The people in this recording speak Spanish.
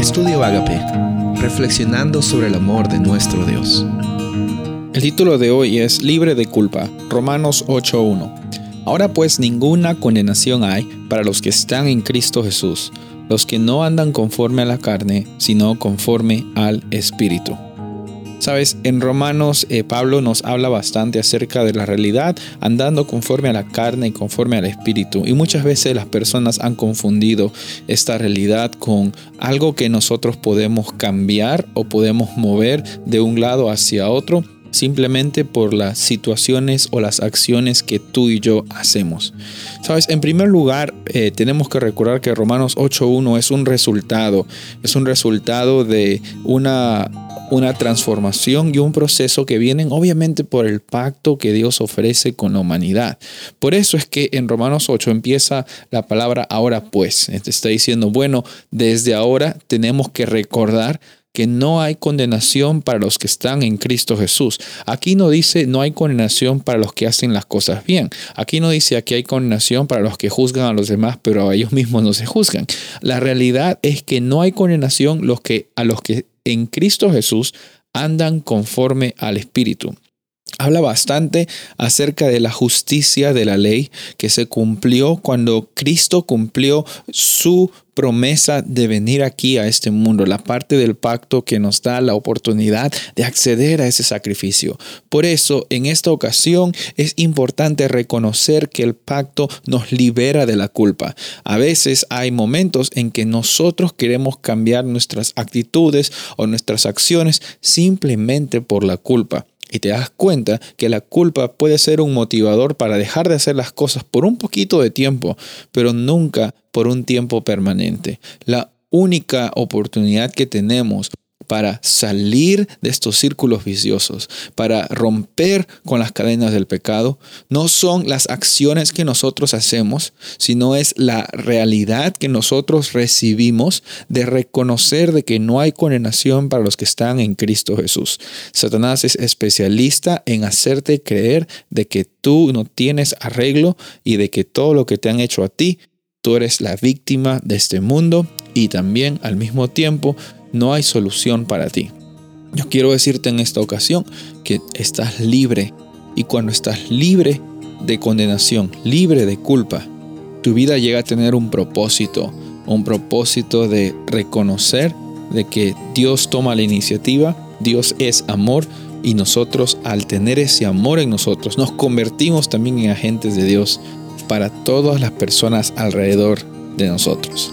Estudio Agape, reflexionando sobre el amor de nuestro Dios. El título de hoy es Libre de culpa, Romanos 8.1. Ahora pues ninguna condenación hay para los que están en Cristo Jesús, los que no andan conforme a la carne, sino conforme al Espíritu. Sabes, en Romanos eh, Pablo nos habla bastante acerca de la realidad andando conforme a la carne y conforme al espíritu. Y muchas veces las personas han confundido esta realidad con algo que nosotros podemos cambiar o podemos mover de un lado hacia otro simplemente por las situaciones o las acciones que tú y yo hacemos. Sabes, en primer lugar, eh, tenemos que recordar que Romanos 8.1 es un resultado, es un resultado de una una transformación y un proceso que vienen obviamente por el pacto que Dios ofrece con la humanidad. Por eso es que en Romanos 8 empieza la palabra ahora pues. Está diciendo, bueno, desde ahora tenemos que recordar que no hay condenación para los que están en Cristo Jesús. Aquí no dice no hay condenación para los que hacen las cosas bien. Aquí no dice aquí hay condenación para los que juzgan a los demás, pero a ellos mismos no se juzgan. La realidad es que no hay condenación los que, a los que en Cristo Jesús andan conforme al Espíritu habla bastante acerca de la justicia de la ley que se cumplió cuando Cristo cumplió su promesa de venir aquí a este mundo, la parte del pacto que nos da la oportunidad de acceder a ese sacrificio. Por eso, en esta ocasión es importante reconocer que el pacto nos libera de la culpa. A veces hay momentos en que nosotros queremos cambiar nuestras actitudes o nuestras acciones simplemente por la culpa y te das cuenta que la culpa puede ser un motivador para dejar de hacer las cosas por un poquito de tiempo, pero nunca por un tiempo permanente. La única oportunidad que tenemos para salir de estos círculos viciosos, para romper con las cadenas del pecado, no son las acciones que nosotros hacemos, sino es la realidad que nosotros recibimos de reconocer de que no hay condenación para los que están en Cristo Jesús. Satanás es especialista en hacerte creer de que tú no tienes arreglo y de que todo lo que te han hecho a ti, tú eres la víctima de este mundo y también al mismo tiempo no hay solución para ti. Yo quiero decirte en esta ocasión que estás libre y cuando estás libre de condenación, libre de culpa, tu vida llega a tener un propósito, un propósito de reconocer de que Dios toma la iniciativa, Dios es amor y nosotros al tener ese amor en nosotros nos convertimos también en agentes de Dios para todas las personas alrededor de nosotros.